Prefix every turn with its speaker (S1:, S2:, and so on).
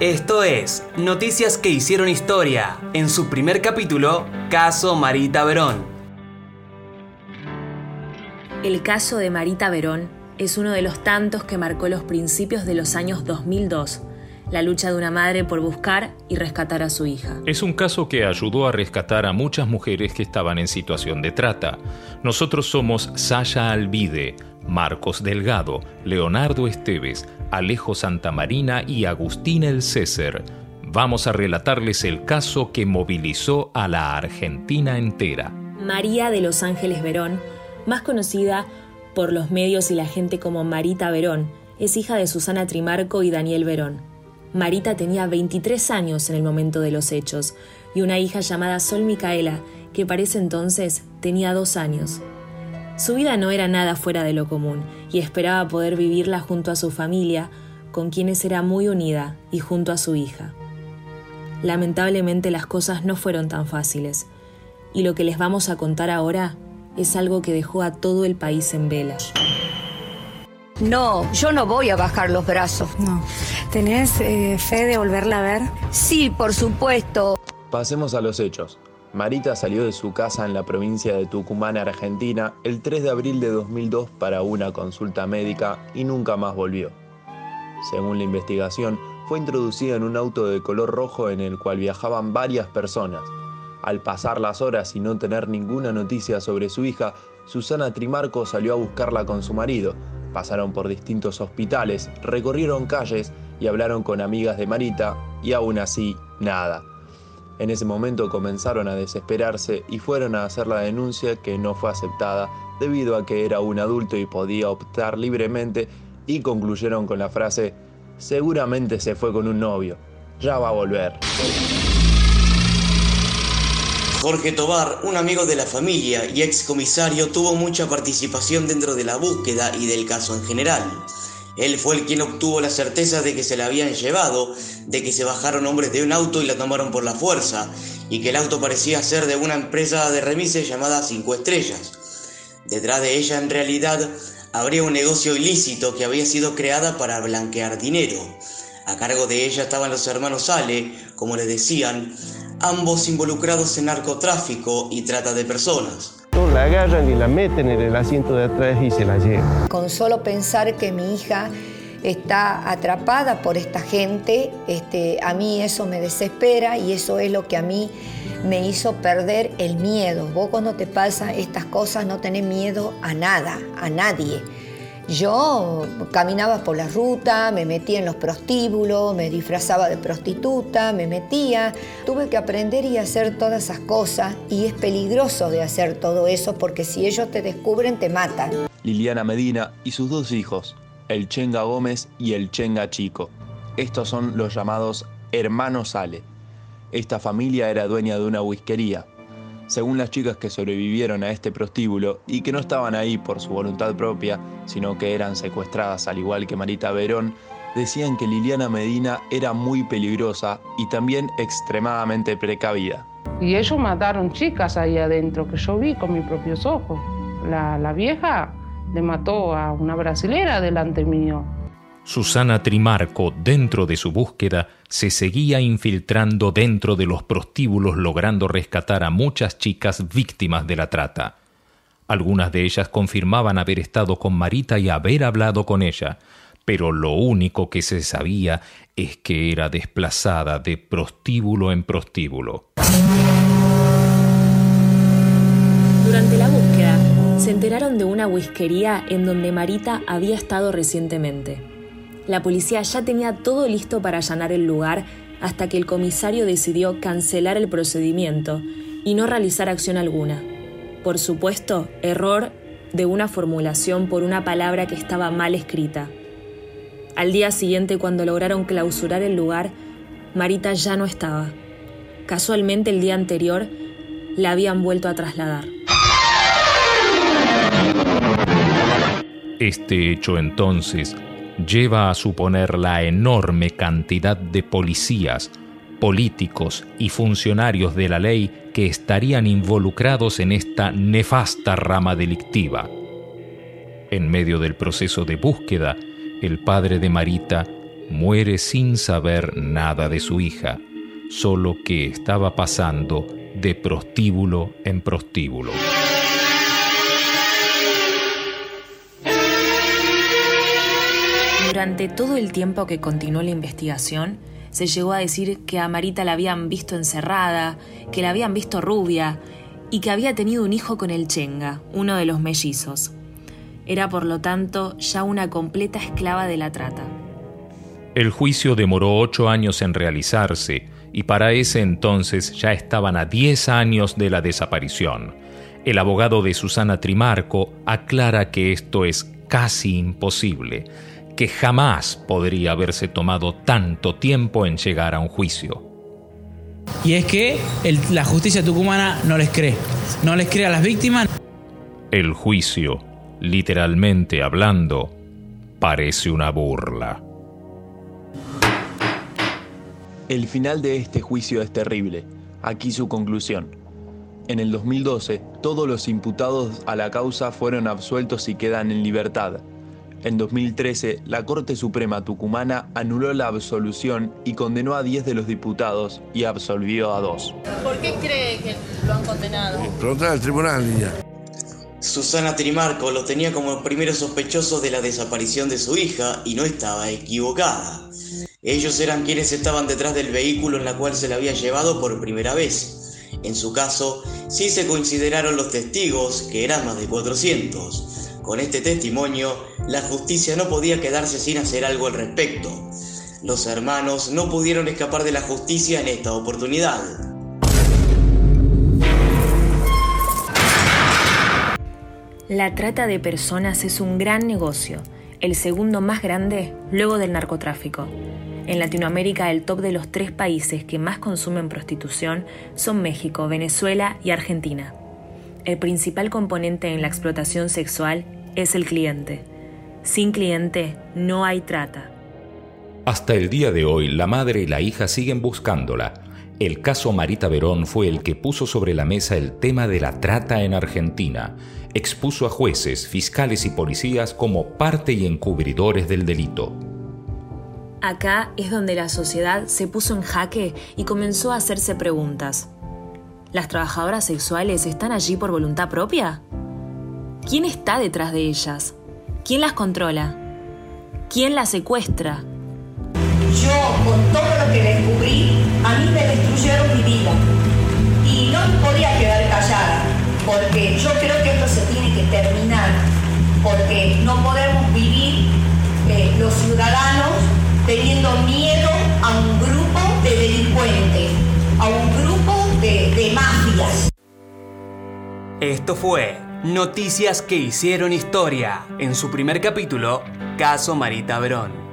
S1: Esto es Noticias que hicieron historia. En su primer capítulo, Caso Marita Verón.
S2: El caso de Marita Verón es uno de los tantos que marcó los principios de los años 2002 la lucha de una madre por buscar y rescatar a su hija.
S3: Es un caso que ayudó a rescatar a muchas mujeres que estaban en situación de trata. Nosotros somos Sasha Alvide, Marcos Delgado, Leonardo Esteves, Alejo Santamarina y Agustín El César. Vamos a relatarles el caso que movilizó a la Argentina entera.
S2: María de Los Ángeles Verón, más conocida por los medios y la gente como Marita Verón, es hija de Susana Trimarco y Daniel Verón. Marita tenía 23 años en el momento de los hechos y una hija llamada Sol Micaela, que para ese entonces tenía dos años. Su vida no era nada fuera de lo común y esperaba poder vivirla junto a su familia, con quienes era muy unida, y junto a su hija. Lamentablemente las cosas no fueron tan fáciles, y lo que les vamos a contar ahora es algo que dejó a todo el país en vela.
S4: No, yo no voy a bajar los brazos.
S5: No. ¿Tenés eh, fe de volverla a ver?
S4: Sí, por supuesto.
S6: Pasemos a los hechos. Marita salió de su casa en la provincia de Tucumán, Argentina, el 3 de abril de 2002 para una consulta médica y nunca más volvió. Según la investigación, fue introducida en un auto de color rojo en el cual viajaban varias personas. Al pasar las horas y no tener ninguna noticia sobre su hija, Susana Trimarco salió a buscarla con su marido, Pasaron por distintos hospitales, recorrieron calles y hablaron con amigas de Marita y aún así nada. En ese momento comenzaron a desesperarse y fueron a hacer la denuncia que no fue aceptada debido a que era un adulto y podía optar libremente y concluyeron con la frase, seguramente se fue con un novio, ya va a volver.
S7: Jorge Tobar, un amigo de la familia y ex comisario, tuvo mucha participación dentro de la búsqueda y del caso en general. Él fue el quien obtuvo la certeza de que se la habían llevado, de que se bajaron hombres de un auto y la tomaron por la fuerza, y que el auto parecía ser de una empresa de remises llamada Cinco Estrellas. Detrás de ella en realidad habría un negocio ilícito que había sido creada para blanquear dinero. A cargo de ella estaban los hermanos Ale, como les decían, ambos involucrados en narcotráfico y trata de personas.
S8: La agarran y la meten en el asiento de atrás y se la llevan.
S4: Con solo pensar que mi hija está atrapada por esta gente, este, a mí eso me desespera y eso es lo que a mí me hizo perder el miedo. Vos cuando te pasan estas cosas no tenés miedo a nada, a nadie. Yo caminaba por la ruta, me metía en los prostíbulos, me disfrazaba de prostituta, me metía. Tuve que aprender y hacer todas esas cosas y es peligroso de hacer todo eso porque si ellos te descubren te matan.
S6: Liliana Medina y sus dos hijos, el Chenga Gómez y el Chenga Chico. Estos son los llamados hermanos Ale. Esta familia era dueña de una whiskería, según las chicas que sobrevivieron a este prostíbulo y que no estaban ahí por su voluntad propia, sino que eran secuestradas al igual que Marita Verón, decían que Liliana Medina era muy peligrosa y también extremadamente precavida.
S9: Y ellos mataron chicas ahí adentro, que yo vi con mis propios ojos. La, la vieja le mató a una brasilera delante mío.
S3: Susana Trimarco, dentro de su búsqueda, se seguía infiltrando dentro de los prostíbulos logrando rescatar a muchas chicas víctimas de la trata. Algunas de ellas confirmaban haber estado con Marita y haber hablado con ella, pero lo único que se sabía es que era desplazada de prostíbulo en prostíbulo.
S2: Durante la búsqueda, se enteraron de una whiskería en donde Marita había estado recientemente. La policía ya tenía todo listo para allanar el lugar hasta que el comisario decidió cancelar el procedimiento y no realizar acción alguna. Por supuesto, error de una formulación por una palabra que estaba mal escrita. Al día siguiente, cuando lograron clausurar el lugar, Marita ya no estaba. Casualmente el día anterior la habían vuelto a trasladar.
S3: Este hecho entonces lleva a suponer la enorme cantidad de policías, políticos y funcionarios de la ley que estarían involucrados en esta nefasta rama delictiva. En medio del proceso de búsqueda, el padre de Marita muere sin saber nada de su hija, solo que estaba pasando de prostíbulo en prostíbulo.
S2: Durante todo el tiempo que continuó la investigación, se llegó a decir que a Marita la habían visto encerrada, que la habían visto rubia y que había tenido un hijo con el Chenga, uno de los mellizos. Era por lo tanto ya una completa esclava de la trata.
S3: El juicio demoró ocho años en realizarse y para ese entonces ya estaban a diez años de la desaparición. El abogado de Susana Trimarco aclara que esto es casi imposible, que jamás podría haberse tomado tanto tiempo en llegar a un juicio.
S10: Y es que la justicia tucumana no les cree, no les cree a las víctimas.
S3: El juicio, literalmente hablando, parece una burla.
S6: El final de este juicio es terrible. Aquí su conclusión. En el 2012, todos los imputados a la causa fueron absueltos y quedan en libertad. En 2013, la Corte Suprema tucumana anuló la absolución y condenó a 10 de los diputados y absolvió a 2.
S11: ¿Por qué cree que lo han condenado?
S8: Preguntar al tribunal, niña.
S7: Susana Trimarco lo tenía como primero sospechoso de la desaparición de su hija y no estaba equivocada. Ellos eran quienes estaban detrás del vehículo en la cual se la había llevado por primera vez. En su caso, sí se consideraron los testigos, que eran más de 400. Con este testimonio, la justicia no podía quedarse sin hacer algo al respecto. Los hermanos no pudieron escapar de la justicia en esta oportunidad.
S2: La trata de personas es un gran negocio, el segundo más grande luego del narcotráfico. En Latinoamérica el top de los tres países que más consumen prostitución son México, Venezuela y Argentina. El principal componente en la explotación sexual es el cliente. Sin cliente no hay trata.
S3: Hasta el día de hoy, la madre y la hija siguen buscándola. El caso Marita Verón fue el que puso sobre la mesa el tema de la trata en Argentina. Expuso a jueces, fiscales y policías como parte y encubridores del delito.
S2: Acá es donde la sociedad se puso en jaque y comenzó a hacerse preguntas. ¿Las trabajadoras sexuales están allí por voluntad propia? ¿Quién está detrás de ellas? ¿Quién las controla? ¿Quién las secuestra?
S12: Yo, con todo lo que descubrí, a mí me destruyeron mi vida. Y no podía quedar callada, porque yo creo que esto se tiene que terminar, porque no podemos vivir eh, los ciudadanos teniendo miedo
S1: Esto fue Noticias que hicieron historia en su primer capítulo, Caso Marita Verón.